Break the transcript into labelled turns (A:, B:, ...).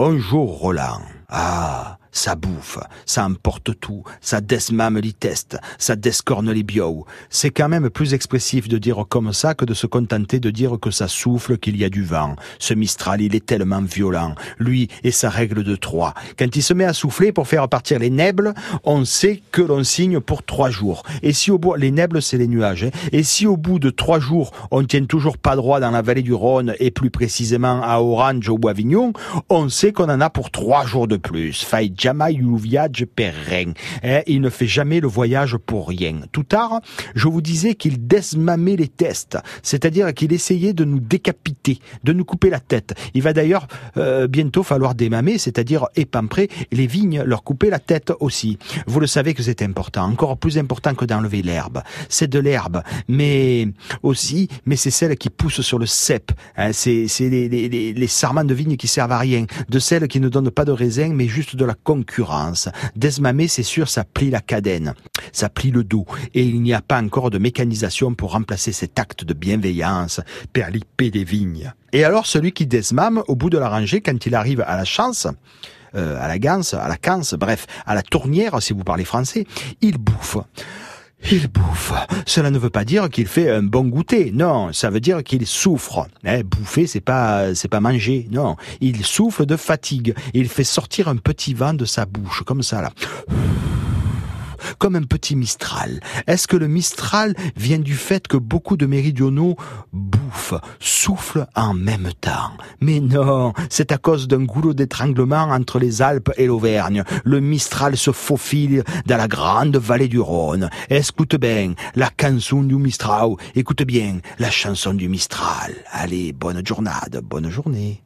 A: Bonjour Roland. Ah, ça bouffe, ça emporte tout, ça desmame les tests, ça descorne les bio. C'est quand même plus expressif de dire comme ça que de se contenter de dire que ça souffle, qu'il y a du vent. Ce Mistral, il est tellement violent. Lui et sa règle de trois. Quand il se met à souffler pour faire partir les nebles, on sait que l'on signe pour trois jours. Et si au bout, les nebles, c'est les nuages. Hein. Et si au bout de trois jours, on tient toujours pas droit dans la vallée du Rhône et plus précisément à Orange au Boisvignon, on sait qu'on en a pour trois jours de plus le voyage pour rien. Hein, il ne fait jamais le voyage pour rien. Tout tard, je vous disais qu'il desmamait les tests, c'est-à-dire qu'il essayait de nous décapiter, de nous couper la tête. Il va d'ailleurs euh, bientôt falloir démamer, c'est-à-dire épamprer les vignes, leur couper la tête aussi. Vous le savez que c'est important, encore plus important que d'enlever l'herbe. C'est de l'herbe, mais aussi, mais c'est celle qui pousse sur le cep. Hein, c'est les, les, les, les sarments de vigne qui servent à rien, de celles qui ne donnent pas de raisin, mais juste de la concurrence. Desmamé, c'est sûr, ça plie la cadène, ça plie le dos, et il n'y a pas encore de mécanisation pour remplacer cet acte de bienveillance perlipé des vignes. Et alors celui qui desmame au bout de la rangée, quand il arrive à la chance, euh, à la ganse, à la canse, bref, à la tournière, si vous parlez français, il bouffe. Il bouffe. Cela ne veut pas dire qu'il fait un bon goûter. Non, ça veut dire qu'il souffre. Eh, bouffer, c'est pas, c'est pas manger. Non, il souffle de fatigue. Il fait sortir un petit vent de sa bouche, comme ça là comme un petit Mistral. Est-ce que le Mistral vient du fait que beaucoup de méridionaux bouffent, soufflent en même temps? Mais non, c'est à cause d'un goulot d'étranglement entre les Alpes et l'Auvergne. Le Mistral se faufile dans la grande vallée du Rhône. Écoute bien la chanson du Mistral. Écoute bien la chanson du Mistral. Allez, bonne journée, bonne journée.